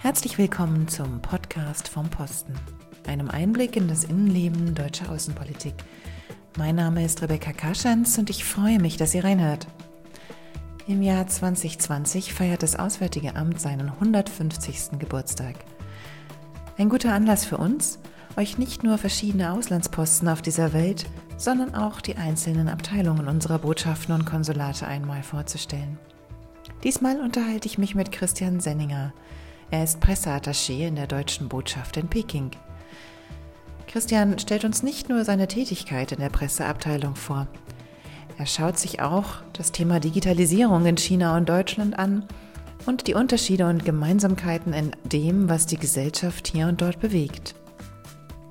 Herzlich willkommen zum Podcast vom Posten, einem Einblick in das Innenleben deutscher Außenpolitik. Mein Name ist Rebecca Kaschanz und ich freue mich, dass ihr reinhört. Im Jahr 2020 feiert das Auswärtige Amt seinen 150. Geburtstag. Ein guter Anlass für uns, euch nicht nur verschiedene Auslandsposten auf dieser Welt, sondern auch die einzelnen Abteilungen unserer Botschaften und Konsulate einmal vorzustellen. Diesmal unterhalte ich mich mit Christian Senninger. Er ist Presseattaché in der deutschen Botschaft in Peking. Christian stellt uns nicht nur seine Tätigkeit in der Presseabteilung vor. Er schaut sich auch das Thema Digitalisierung in China und Deutschland an und die Unterschiede und Gemeinsamkeiten in dem, was die Gesellschaft hier und dort bewegt.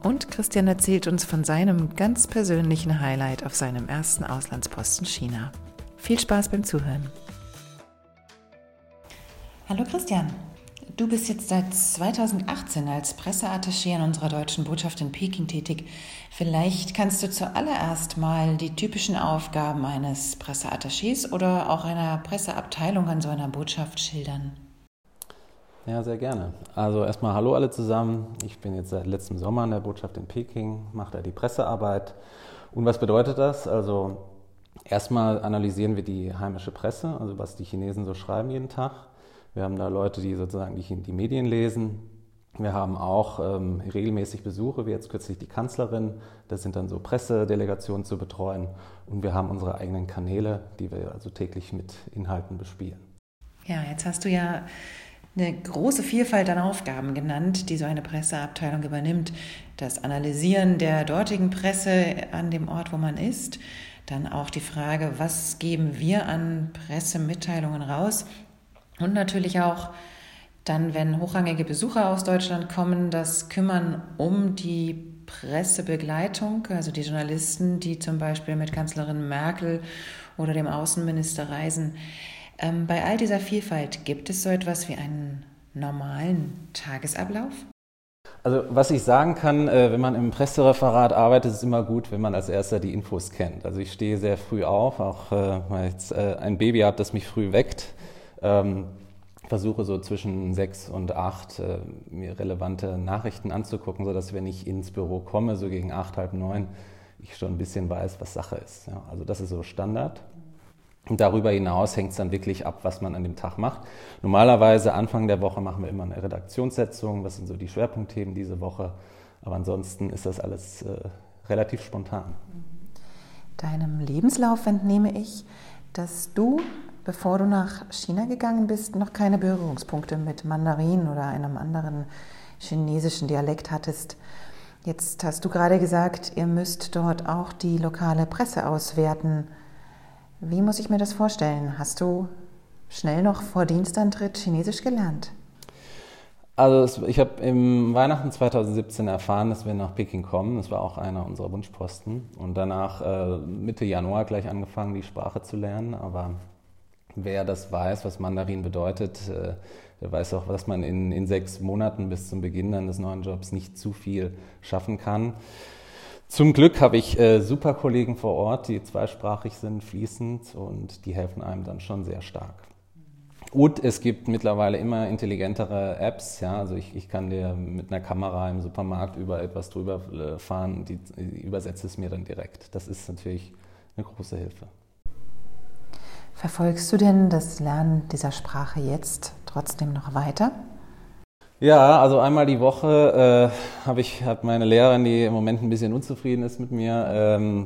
Und Christian erzählt uns von seinem ganz persönlichen Highlight auf seinem ersten Auslandsposten China. Viel Spaß beim Zuhören. Hallo Christian, du bist jetzt seit 2018 als Presseattaché in unserer deutschen Botschaft in Peking tätig. Vielleicht kannst du zuallererst mal die typischen Aufgaben eines Presseattachés oder auch einer Presseabteilung an so einer Botschaft schildern. Ja, sehr gerne. Also erstmal hallo alle zusammen. Ich bin jetzt seit letztem Sommer in der Botschaft in Peking, mache da die Pressearbeit. Und was bedeutet das? Also erstmal analysieren wir die heimische Presse, also was die Chinesen so schreiben jeden Tag. Wir haben da Leute, die sozusagen die, die Medien lesen. Wir haben auch ähm, regelmäßig Besuche, wie jetzt kürzlich die Kanzlerin. Das sind dann so Pressedelegationen zu betreuen. Und wir haben unsere eigenen Kanäle, die wir also täglich mit Inhalten bespielen. Ja, jetzt hast du ja eine große Vielfalt an Aufgaben genannt, die so eine Presseabteilung übernimmt. Das Analysieren der dortigen Presse an dem Ort, wo man ist. Dann auch die Frage, was geben wir an Pressemitteilungen raus? Und natürlich auch dann, wenn hochrangige Besucher aus Deutschland kommen, das Kümmern um die Pressebegleitung, also die Journalisten, die zum Beispiel mit Kanzlerin Merkel oder dem Außenminister reisen. Ähm, bei all dieser Vielfalt gibt es so etwas wie einen normalen Tagesablauf? Also was ich sagen kann, äh, wenn man im Pressereferat arbeitet, ist es immer gut, wenn man als erster die Infos kennt. Also ich stehe sehr früh auf, auch äh, weil ich jetzt äh, ein Baby habe, das mich früh weckt. Ähm, versuche so zwischen sechs und acht mir relevante Nachrichten anzugucken, sodass wenn ich ins Büro komme, so gegen acht, halb neun, ich schon ein bisschen weiß, was Sache ist. also das ist so Standard. Und darüber hinaus hängt es dann wirklich ab, was man an dem Tag macht. Normalerweise Anfang der Woche machen wir immer eine Redaktionssetzung, was sind so die Schwerpunktthemen diese Woche. Aber ansonsten ist das alles äh, relativ spontan. Deinem Lebenslauf entnehme ich, dass du, bevor du nach China gegangen bist, noch keine Berührungspunkte mit Mandarin oder einem anderen chinesischen Dialekt hattest. Jetzt hast du gerade gesagt, ihr müsst dort auch die lokale Presse auswerten. Wie muss ich mir das vorstellen? Hast du schnell noch vor Dienstantritt Chinesisch gelernt? Also ich habe im Weihnachten 2017 erfahren, dass wir nach Peking kommen. Das war auch einer unserer Wunschposten. Und danach äh, Mitte Januar gleich angefangen, die Sprache zu lernen. Aber wer das weiß, was Mandarin bedeutet, äh, der weiß auch, dass man in, in sechs Monaten bis zum Beginn des neuen Jobs nicht zu viel schaffen kann. Zum Glück habe ich äh, super Kollegen vor Ort, die zweisprachig sind, fließend und die helfen einem dann schon sehr stark. Und es gibt mittlerweile immer intelligentere Apps. Ja, also ich, ich kann dir mit einer Kamera im Supermarkt über etwas drüber äh, fahren, die, die übersetzt es mir dann direkt. Das ist natürlich eine große Hilfe. Verfolgst du denn das Lernen dieser Sprache jetzt trotzdem noch weiter? Ja, also einmal die Woche äh, habe ich hab meine Lehrerin, die im Moment ein bisschen unzufrieden ist mit mir, ähm,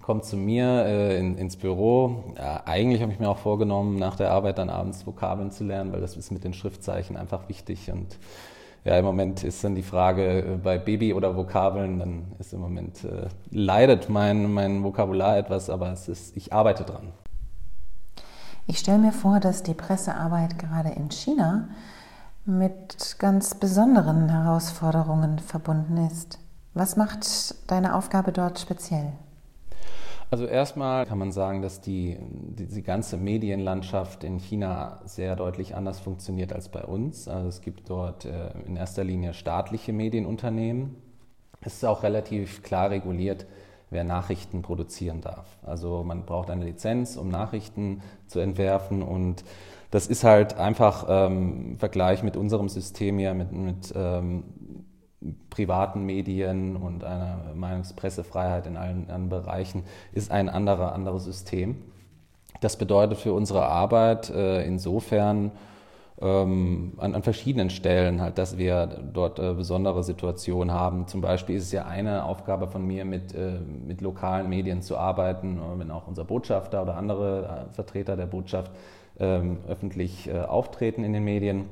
kommt zu mir äh, in, ins Büro. Ja, eigentlich habe ich mir auch vorgenommen, nach der Arbeit dann abends Vokabeln zu lernen, weil das ist mit den Schriftzeichen einfach wichtig. Und ja, im Moment ist dann die Frage äh, bei Baby oder Vokabeln, dann ist im Moment äh, leidet mein, mein Vokabular etwas, aber es ist, ich arbeite dran. Ich stelle mir vor, dass die Pressearbeit gerade in China mit ganz besonderen Herausforderungen verbunden ist. Was macht deine Aufgabe dort speziell? Also erstmal kann man sagen, dass die, die, ganze Medienlandschaft in China sehr deutlich anders funktioniert als bei uns. Also es gibt dort äh, in erster Linie staatliche Medienunternehmen. Es ist auch relativ klar reguliert, wer Nachrichten produzieren darf. Also man braucht eine Lizenz, um Nachrichten zu entwerfen und das ist halt einfach ähm, im Vergleich mit unserem System hier, mit, mit ähm, privaten Medien und einer Meinungspressefreiheit in allen, allen Bereichen, ist ein anderer, anderes System. Das bedeutet für unsere Arbeit äh, insofern ähm, an, an, verschiedenen Stellen halt, dass wir dort äh, besondere Situationen haben. Zum Beispiel ist es ja eine Aufgabe von mir, mit, äh, mit lokalen Medien zu arbeiten, wenn auch unser Botschafter oder andere äh, Vertreter der Botschaft ähm, öffentlich äh, auftreten in den Medien.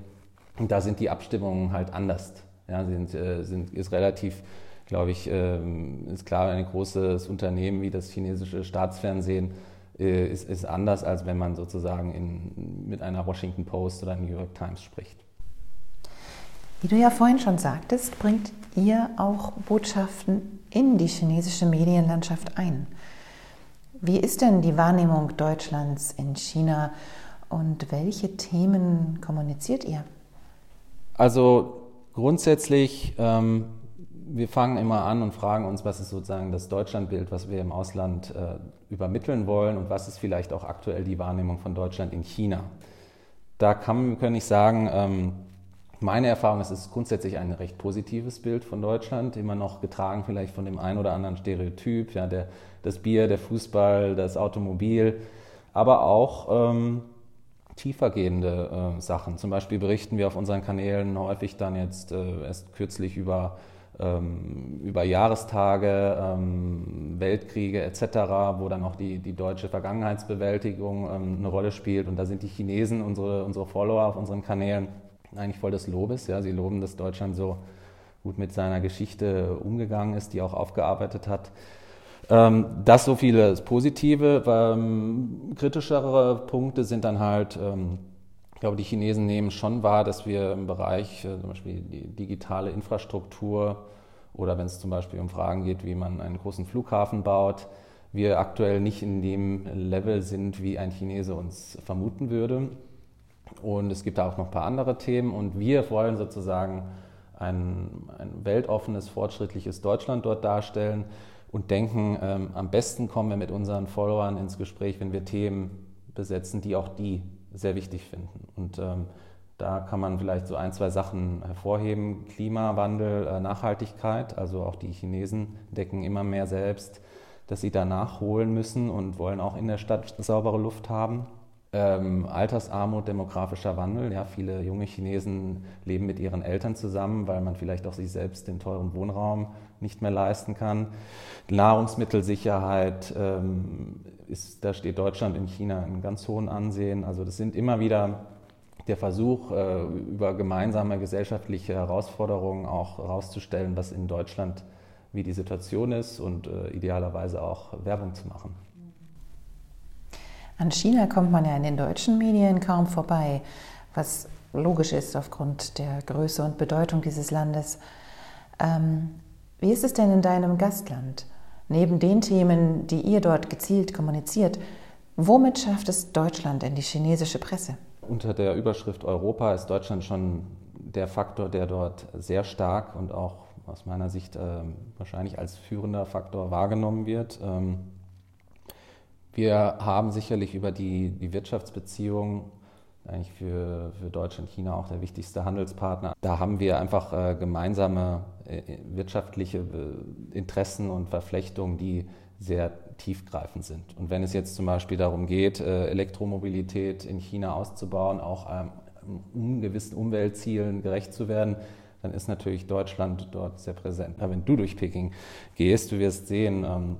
Und da sind die Abstimmungen halt anders. Ja, sind, äh, sind, ist relativ, glaube ich, ähm, ist klar, ein großes Unternehmen wie das chinesische Staatsfernsehen äh, ist, ist anders, als wenn man sozusagen in, mit einer Washington Post oder New York Times spricht. Wie du ja vorhin schon sagtest, bringt ihr auch Botschaften in die chinesische Medienlandschaft ein. Wie ist denn die Wahrnehmung Deutschlands in China und welche Themen kommuniziert ihr? Also grundsätzlich ähm, wir fangen immer an und fragen uns, was ist sozusagen das Deutschlandbild, was wir im Ausland äh, übermitteln wollen und was ist vielleicht auch aktuell die Wahrnehmung von Deutschland in China. Da kann, kann ich sagen, ähm, meine Erfahrung ist, es ist grundsätzlich ein recht positives Bild von Deutschland, immer noch getragen vielleicht von dem einen oder anderen Stereotyp, ja, der, das Bier, der Fußball, das Automobil, aber auch ähm, tiefergehende äh, Sachen. Zum Beispiel berichten wir auf unseren Kanälen häufig dann jetzt äh, erst kürzlich über über Jahrestage, ähm, Weltkriege etc., wo dann auch die, die deutsche Vergangenheitsbewältigung ähm, eine Rolle spielt. Und da sind die Chinesen, unsere, unsere Follower auf unseren Kanälen, eigentlich voll des Lobes. Ja? Sie loben, dass Deutschland so gut mit seiner Geschichte umgegangen ist, die auch aufgearbeitet hat. Das so viele Positive. kritischere Punkte sind dann halt ich glaube, die Chinesen nehmen schon wahr, dass wir im Bereich äh, zum Beispiel die digitale Infrastruktur oder wenn es zum Beispiel um Fragen geht, wie man einen großen Flughafen baut, wir aktuell nicht in dem Level sind, wie ein Chinese uns vermuten würde. Und es gibt da auch noch ein paar andere Themen und wir wollen sozusagen ein, ein weltoffenes, fortschrittliches Deutschland dort darstellen und denken, ähm, am besten kommen wir mit unseren Followern ins Gespräch, wenn wir Themen besetzen, die auch die sehr wichtig finden. Und ähm, da kann man vielleicht so ein, zwei Sachen hervorheben. Klimawandel, äh, Nachhaltigkeit, also auch die Chinesen decken immer mehr selbst, dass sie da nachholen müssen und wollen auch in der Stadt saubere Luft haben. Ähm, Altersarmut, demografischer Wandel. Ja, viele junge Chinesen leben mit ihren Eltern zusammen, weil man vielleicht auch sich selbst den teuren Wohnraum nicht mehr leisten kann. Nahrungsmittelsicherheit ähm, ist, da steht Deutschland in China in ganz hohen Ansehen. Also das sind immer wieder der Versuch, äh, über gemeinsame gesellschaftliche Herausforderungen auch herauszustellen, was in Deutschland wie die Situation ist und äh, idealerweise auch Werbung zu machen. An China kommt man ja in den deutschen Medien kaum vorbei, was logisch ist aufgrund der Größe und Bedeutung dieses Landes. Ähm, wie ist es denn in deinem Gastland? Neben den Themen, die ihr dort gezielt kommuniziert, womit schafft es Deutschland in die chinesische Presse? Unter der Überschrift Europa ist Deutschland schon der Faktor, der dort sehr stark und auch aus meiner Sicht äh, wahrscheinlich als führender Faktor wahrgenommen wird. Ähm, wir haben sicherlich über die, die Wirtschaftsbeziehungen eigentlich für, für Deutschland China auch der wichtigste Handelspartner. Da haben wir einfach äh, gemeinsame äh, wirtschaftliche äh, Interessen und Verflechtungen, die sehr tiefgreifend sind. Und wenn es jetzt zum Beispiel darum geht, äh, Elektromobilität in China auszubauen, auch ähm, um gewissen Umweltzielen gerecht zu werden, dann ist natürlich Deutschland dort sehr präsent. Aber wenn du durch Peking gehst, du wirst sehen, ähm,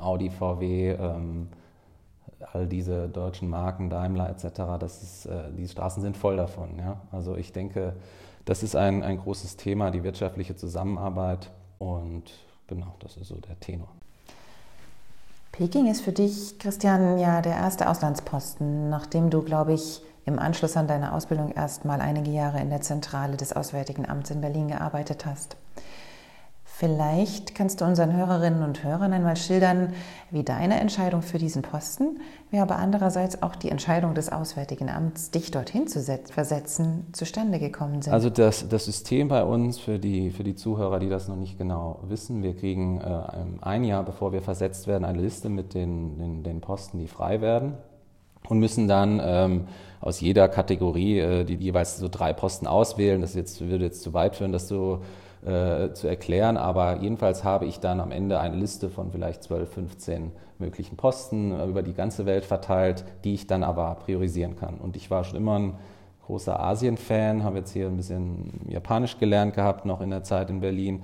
Audi, VW, ähm, all diese deutschen Marken, Daimler etc., das ist, äh, die Straßen sind voll davon. Ja? Also ich denke, das ist ein, ein großes Thema, die wirtschaftliche Zusammenarbeit und genau, das ist so der Tenor. Peking ist für dich, Christian, ja der erste Auslandsposten, nachdem du, glaube ich, im Anschluss an deine Ausbildung erst mal einige Jahre in der Zentrale des Auswärtigen Amts in Berlin gearbeitet hast. Vielleicht kannst du unseren Hörerinnen und Hörern einmal schildern, wie deine Entscheidung für diesen Posten, wie aber andererseits auch die Entscheidung des Auswärtigen Amts, dich dorthin zu versetzen, zustande gekommen sind. Also das, das System bei uns, für die, für die Zuhörer, die das noch nicht genau wissen, wir kriegen äh, ein Jahr, bevor wir versetzt werden, eine Liste mit den, den, den Posten, die frei werden und müssen dann ähm, aus jeder Kategorie äh, die jeweils so drei Posten auswählen. Das jetzt, würde jetzt zu weit führen, das so äh, zu erklären, aber jedenfalls habe ich dann am Ende eine Liste von vielleicht 12, 15 möglichen Posten äh, über die ganze Welt verteilt, die ich dann aber priorisieren kann. Und ich war schon immer ein großer Asien-Fan, habe jetzt hier ein bisschen Japanisch gelernt gehabt, noch in der Zeit in Berlin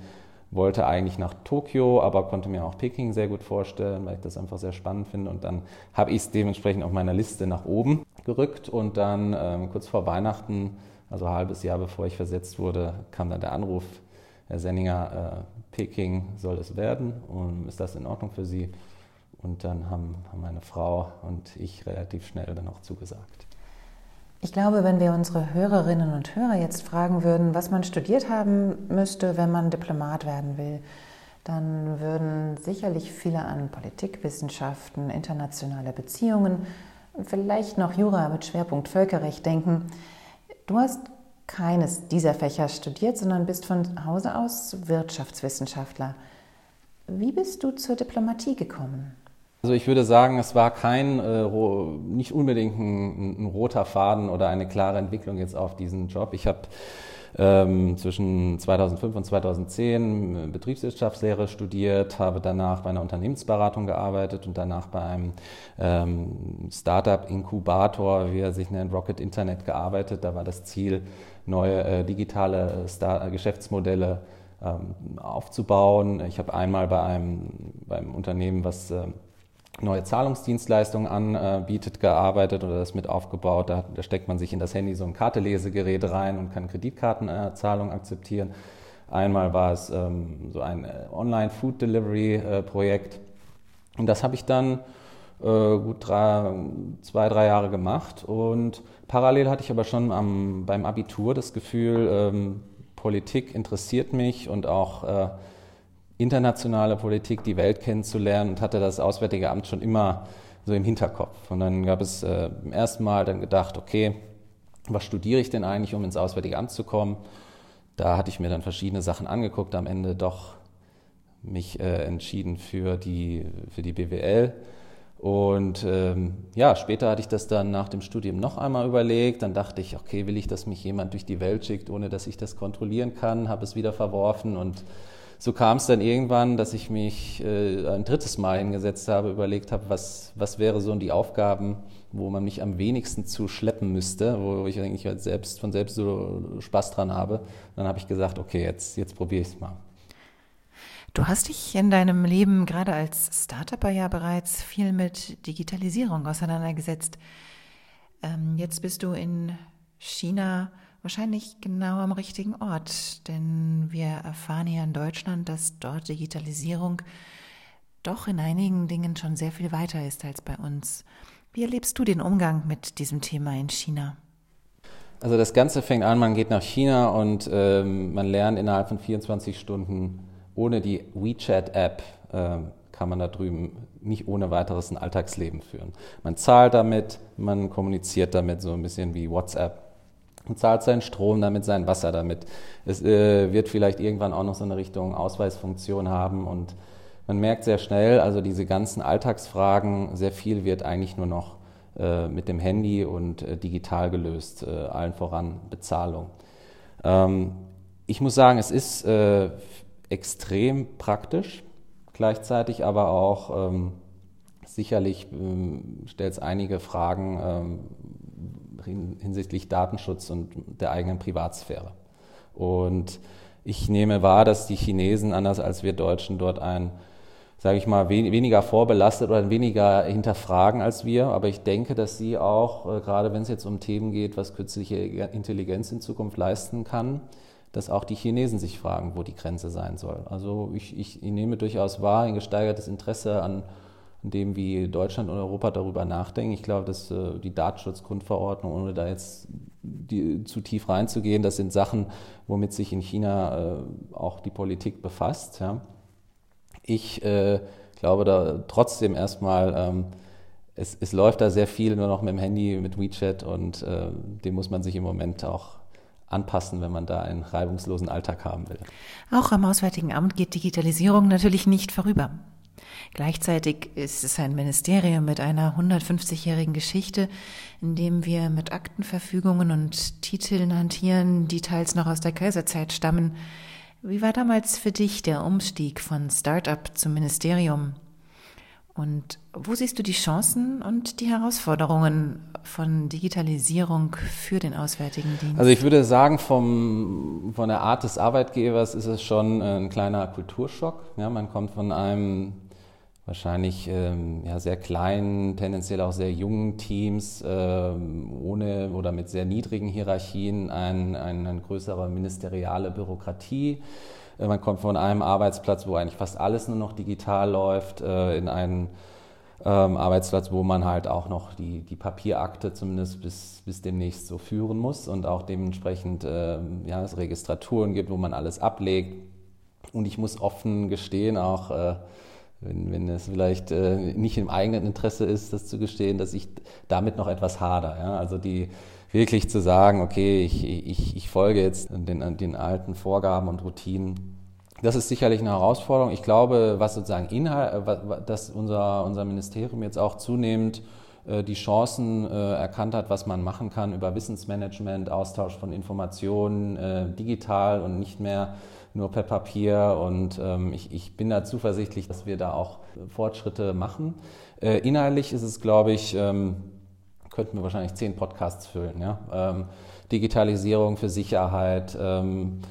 wollte eigentlich nach Tokio, aber konnte mir auch Peking sehr gut vorstellen, weil ich das einfach sehr spannend finde. Und dann habe ich es dementsprechend auf meiner Liste nach oben gerückt und dann ähm, kurz vor Weihnachten, also ein halbes Jahr bevor ich versetzt wurde, kam dann der Anruf, Herr Senninger, äh, Peking soll es werden und ist das in Ordnung für Sie? Und dann haben, haben meine Frau und ich relativ schnell dann auch zugesagt. Ich glaube, wenn wir unsere Hörerinnen und Hörer jetzt fragen würden, was man studiert haben müsste, wenn man Diplomat werden will, dann würden sicherlich viele an Politikwissenschaften, internationale Beziehungen und vielleicht noch Jura mit Schwerpunkt Völkerrecht denken. Du hast keines dieser Fächer studiert, sondern bist von Hause aus Wirtschaftswissenschaftler. Wie bist du zur Diplomatie gekommen? Also ich würde sagen, es war kein, äh, nicht unbedingt ein, ein, roter Faden oder eine klare Entwicklung jetzt auf diesen Job. Ich habe ähm, zwischen 2005 und 2010 äh, Betriebswirtschaftslehre studiert, habe danach bei einer Unternehmensberatung gearbeitet und danach bei einem ähm, Startup-Inkubator, wie er sich nennt, Rocket Internet gearbeitet. Da war das Ziel, neue äh, digitale Star Geschäftsmodelle ähm, aufzubauen. Ich habe einmal bei einem, beim Unternehmen, was äh, neue Zahlungsdienstleistungen anbietet, gearbeitet oder das mit aufgebaut. Da, da, steckt man sich in das Handy so ein Kartelesegerät rein und kann Kreditkartenzahlungen akzeptieren. Einmal war es ähm, so ein äh, Online-Food-Delivery-Projekt. Äh, und das habe ich dann äh, gut drei, zwei, drei Jahre gemacht. Und parallel hatte ich aber schon am, beim Abitur das Gefühl, ähm, Politik interessiert mich und auch äh, internationale Politik, die Welt kennenzulernen und hatte das Auswärtige Amt schon immer so im Hinterkopf. Und dann gab es äh, im ersten Mal dann gedacht, okay, was studiere ich denn eigentlich, um ins Auswärtige Amt zu kommen? Da hatte ich mir dann verschiedene Sachen angeguckt, am Ende doch mich äh, entschieden für die, für die BWL. Und ähm, ja, später hatte ich das dann nach dem Studium noch einmal überlegt. Dann dachte ich, okay, will ich, dass mich jemand durch die Welt schickt, ohne dass ich das kontrollieren kann? Habe es wieder verworfen und so kam es dann irgendwann, dass ich mich äh, ein drittes Mal hingesetzt habe, überlegt habe, was, was wäre so die Aufgaben, wo man mich am wenigsten zu schleppen müsste, wo ich eigentlich halt selbst von selbst so Spaß dran habe. Dann habe ich gesagt, okay, jetzt, jetzt probiere ich es mal. Du hast dich in deinem Leben gerade als Startupper ja bereits viel mit Digitalisierung auseinandergesetzt. Ähm, jetzt bist du in China wahrscheinlich genau am richtigen Ort, denn wir erfahren hier in Deutschland, dass dort Digitalisierung doch in einigen Dingen schon sehr viel weiter ist als bei uns. Wie erlebst du den Umgang mit diesem Thema in China? Also das Ganze fängt an, man geht nach China und ähm, man lernt innerhalb von 24 Stunden ohne die WeChat-App äh, kann man da drüben nicht ohne weiteres ein Alltagsleben führen. Man zahlt damit, man kommuniziert damit so ein bisschen wie WhatsApp und zahlt seinen Strom damit, sein Wasser damit. Es äh, wird vielleicht irgendwann auch noch so eine Richtung Ausweisfunktion haben und man merkt sehr schnell, also diese ganzen Alltagsfragen, sehr viel wird eigentlich nur noch äh, mit dem Handy und äh, digital gelöst, äh, allen voran Bezahlung. Ähm, ich muss sagen, es ist äh, extrem praktisch, gleichzeitig aber auch ähm, sicherlich ähm, stellt es einige Fragen, ähm, hinsichtlich Datenschutz und der eigenen Privatsphäre. Und ich nehme wahr, dass die Chinesen, anders als wir Deutschen, dort ein, sage ich mal, weniger vorbelastet oder weniger hinterfragen als wir. Aber ich denke, dass sie auch, äh, gerade wenn es jetzt um Themen geht, was künstliche Intelligenz in Zukunft leisten kann, dass auch die Chinesen sich fragen, wo die Grenze sein soll. Also ich, ich, ich nehme durchaus wahr ein gesteigertes Interesse an dem, wie Deutschland und Europa darüber nachdenken. Ich glaube, dass äh, die Datenschutzgrundverordnung, ohne da jetzt die, zu tief reinzugehen, das sind Sachen, womit sich in China äh, auch die Politik befasst. Ja. Ich äh, glaube da trotzdem erstmal, ähm, es, es, läuft da sehr viel nur noch mit dem Handy, mit WeChat und äh, dem muss man sich im Moment auch anpassen, wenn man da einen reibungslosen Alltag haben will. Auch am Auswärtigen Amt geht Digitalisierung natürlich nicht vorüber. Gleichzeitig ist es ein Ministerium mit einer 150-jährigen Geschichte, in dem wir mit Aktenverfügungen und Titeln hantieren, die teils noch aus der Kaiserzeit stammen. Wie war damals für dich der Umstieg von Start-up zum Ministerium? Und wo siehst du die Chancen und die Herausforderungen von Digitalisierung für den Auswärtigen Dienst? Also ich würde sagen, vom, von der Art des Arbeitgebers ist es schon ein kleiner Kulturschock. Ja, man kommt von einem wahrscheinlich ähm, ja, sehr kleinen, tendenziell auch sehr jungen Teams ähm, ohne oder mit sehr niedrigen Hierarchien ein, ein, eine größere ministeriale Bürokratie. Äh, man kommt von einem Arbeitsplatz, wo eigentlich fast alles nur noch digital läuft, äh, in einen ähm, Arbeitsplatz, wo man halt auch noch die, die Papierakte zumindest bis, bis demnächst so führen muss und auch dementsprechend ähm, ja, es Registraturen gibt, wo man alles ablegt. Und ich muss offen gestehen, auch äh, wenn, wenn es vielleicht nicht im eigenen Interesse ist, das zu gestehen, dass ich damit noch etwas hader. Ja? Also die wirklich zu sagen, okay, ich, ich, ich folge jetzt den, den alten Vorgaben und Routinen. Das ist sicherlich eine Herausforderung. Ich glaube, was sozusagen Inhalt, dass unser, unser Ministerium jetzt auch zunehmend äh, die Chancen äh, erkannt hat, was man machen kann über Wissensmanagement, Austausch von Informationen, äh, digital und nicht mehr nur per Papier. Und ähm, ich, ich, bin da zuversichtlich, dass wir da auch Fortschritte machen. Äh, inhaltlich ist es, glaube ich, ähm, könnten wir wahrscheinlich zehn Podcasts füllen. Ja? Ähm, Digitalisierung für Sicherheit, ähm,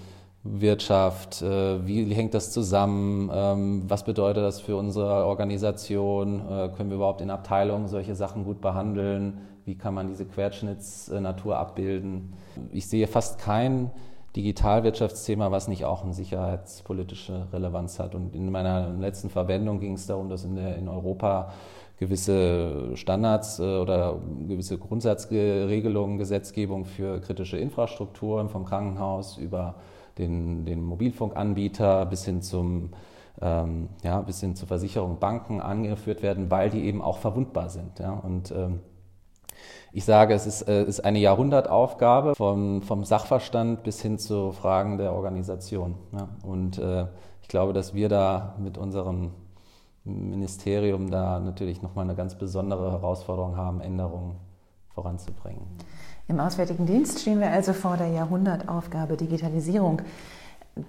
Wirtschaft, äh, wie hängt das zusammen, ähm, was bedeutet das für unsere Organisation, äh, können wir überhaupt in Abteilungen solche Sachen gut behandeln, wie kann man diese Querschnittsnatur abbilden. Ich sehe fast kein Digitalwirtschaftsthema, was nicht auch eine sicherheitspolitische Relevanz hat. Und in meiner letzten Verwendung ging es darum, dass in, der, in Europa gewisse Standards äh, oder gewisse Grundsatzregelungen, Gesetzgebung für kritische Infrastrukturen vom Krankenhaus über den, den Mobilfunkanbieter bis hin zum ähm, ja, bis hin zur Versicherung Banken angeführt werden, weil die eben auch verwundbar sind. Ja? Und ähm, ich sage, es ist, äh, ist eine Jahrhundertaufgabe vom, vom, Sachverstand bis hin zu Fragen der Organisation. Ja? Und äh, ich glaube, dass wir da mit unserem Ministerium da natürlich nochmal eine ganz besondere Herausforderung haben, Änderungen voranzubringen. Im Auswärtigen Dienst stehen wir also vor der Jahrhundertaufgabe Digitalisierung.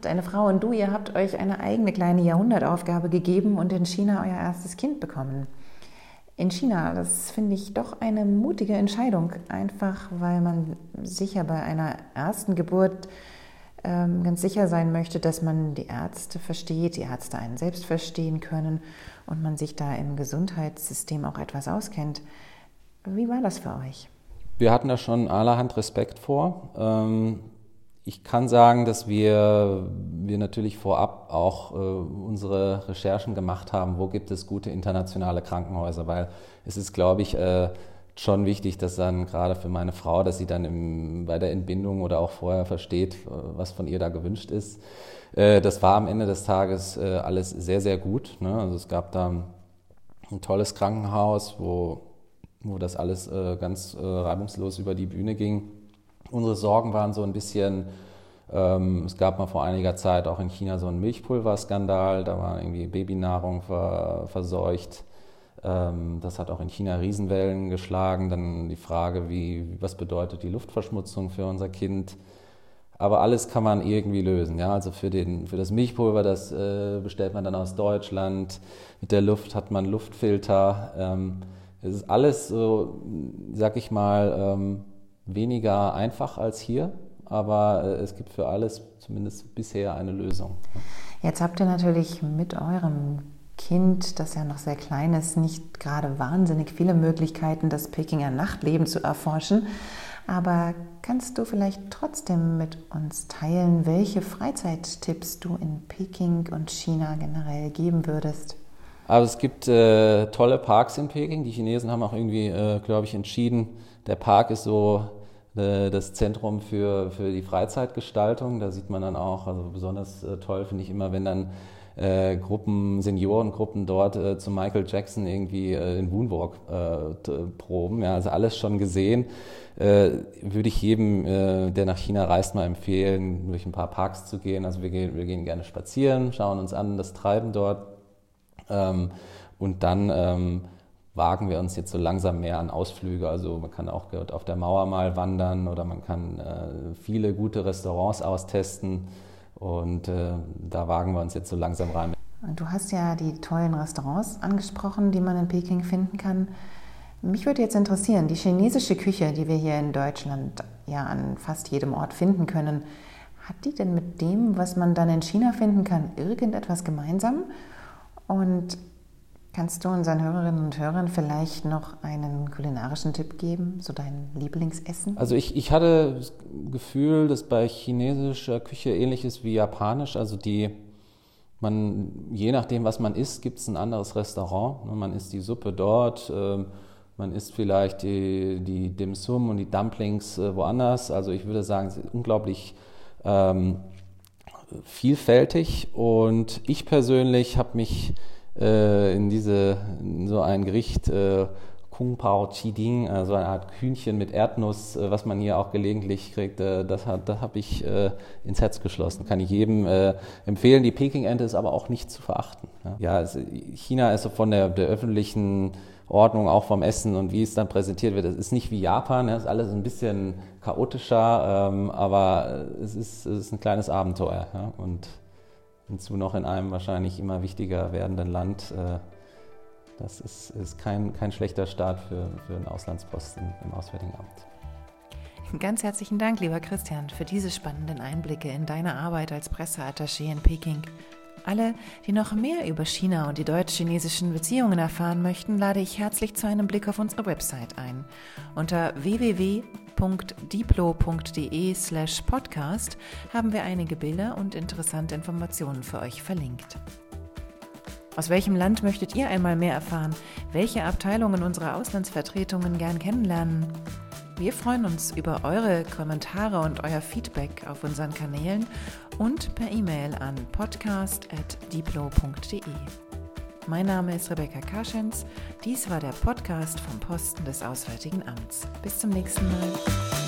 Deine Frau und du, ihr habt euch eine eigene kleine Jahrhundertaufgabe gegeben und in China euer erstes Kind bekommen in China. Das finde ich doch eine mutige Entscheidung, einfach weil man sicher bei einer ersten Geburt ganz sicher sein möchte, dass man die Ärzte versteht, die Ärzte einen selbst verstehen können und man sich da im Gesundheitssystem auch etwas auskennt. Wie war das für euch? Wir hatten da schon allerhand Respekt vor. Ähm ich kann sagen, dass wir, wir natürlich vorab auch äh, unsere Recherchen gemacht haben, wo gibt es gute internationale Krankenhäuser, weil es ist, glaube ich, äh, schon wichtig, dass dann gerade für meine Frau, dass sie dann im, bei der Entbindung oder auch vorher versteht, äh, was von ihr da gewünscht ist. Äh, das war am Ende des Tages äh, alles sehr, sehr gut. Ne? Also es gab da ein tolles Krankenhaus, wo, wo das alles ganz reibungslos über die Bühne ging. Unsere Sorgen waren so ein bisschen, ähm, es gab mal vor einiger Zeit auch in China so einen Milchpulverskandal, da war irgendwie Babynahrung ver, verseucht. Ähm, das hat auch in China Riesenwellen geschlagen. Dann die Frage, wie, was bedeutet die Luftverschmutzung für unser Kind? Aber alles kann man irgendwie lösen. Ja? Also für, den, für das Milchpulver, das äh, bestellt man dann aus Deutschland. Mit der Luft hat man Luftfilter. Ähm, es ist alles so, sag ich mal, ähm, weniger einfach als hier, aber äh, es gibt für alles zumindest bisher eine Lösung. Jetzt habt ihr natürlich mit eurem Kind, das ja noch sehr klein ist, nicht gerade wahnsinnig viele Möglichkeiten, das Pekinger Nachtleben zu erforschen. Aber kannst du vielleicht trotzdem mit uns teilen, welche Freizeittipps du in Peking und China generell geben würdest? Aber es gibt äh, tolle Parks in Peking. Die Chinesen haben auch irgendwie, äh, glaube ich, entschieden, der Park ist so äh, das Zentrum für, für die Freizeitgestaltung. Da sieht man dann auch, also besonders äh, toll finde ich immer, wenn dann äh, Gruppen, Seniorengruppen dort äh, zu Michael Jackson irgendwie äh, den Moonwalk äh, proben. Ja, also alles schon gesehen. Äh, würde ich jedem, äh, der nach China reist, mal empfehlen, durch ein paar Parks zu gehen. Also wir gehen, wir gehen gerne spazieren, schauen uns an das Treiben dort ähm, und dann ähm, wagen wir uns jetzt so langsam mehr an Ausflüge. Also man kann auch auf der Mauer mal wandern oder man kann äh, viele gute Restaurants austesten. Und äh, da wagen wir uns jetzt so langsam rein. Du hast ja die tollen Restaurants angesprochen, die man in Peking finden kann. Mich würde jetzt interessieren, die chinesische Küche, die wir hier in Deutschland ja an fast jedem Ort finden können, hat die denn mit dem, was man dann in China finden kann, irgendetwas gemeinsam? Und kannst du unseren Hörerinnen und Hörern vielleicht noch einen kulinarischen Tipp geben, so dein Lieblingsessen? Also ich, ich hatte das Gefühl, dass bei chinesischer Küche ähnlich ist wie japanisch. Also die, man, je nachdem, was man isst, gibt es ein anderes Restaurant. Ne, man isst die Suppe dort, ähm, man isst vielleicht die, die Dim Sum und die Dumplings äh, woanders. Also ich würde sagen, es ist unglaublich ähm, vielfältig und ich persönlich habe mich äh, in diese in so ein Gericht äh, Kung Pao Chi Ding, also eine Art Kühnchen mit Erdnuss, äh, was man hier auch gelegentlich kriegt, äh, das, das habe ich äh, ins Herz geschlossen. Kann ich jedem äh, empfehlen. Die Peking-Ente ist aber auch nicht zu verachten. Ja, ja China ist so von der, der öffentlichen Ordnung, auch vom Essen und wie es dann präsentiert wird. Es ist nicht wie Japan, es ist alles ein bisschen chaotischer, ähm, aber es ist, es ist ein kleines Abenteuer. Und hinzu noch in einem wahrscheinlich immer wichtiger werdenden Land. Äh, das ist, ist kein, kein schlechter Start für, für einen Auslandsposten im Auswärtigen Amt. Ganz herzlichen Dank, lieber Christian, für diese spannenden Einblicke in deine Arbeit als Presseattaché in Peking. Alle, die noch mehr über China und die deutsch-chinesischen Beziehungen erfahren möchten, lade ich herzlich zu einem Blick auf unsere Website ein. Unter www.diplo.de/slash podcast haben wir einige Bilder und interessante Informationen für euch verlinkt. Aus welchem Land möchtet ihr einmal mehr erfahren? Welche Abteilungen unserer Auslandsvertretungen gern kennenlernen? Wir freuen uns über eure Kommentare und euer Feedback auf unseren Kanälen und per E-Mail an podcast.diplo.de. Mein Name ist Rebecca Kaschens. Dies war der Podcast vom Posten des Auswärtigen Amts. Bis zum nächsten Mal.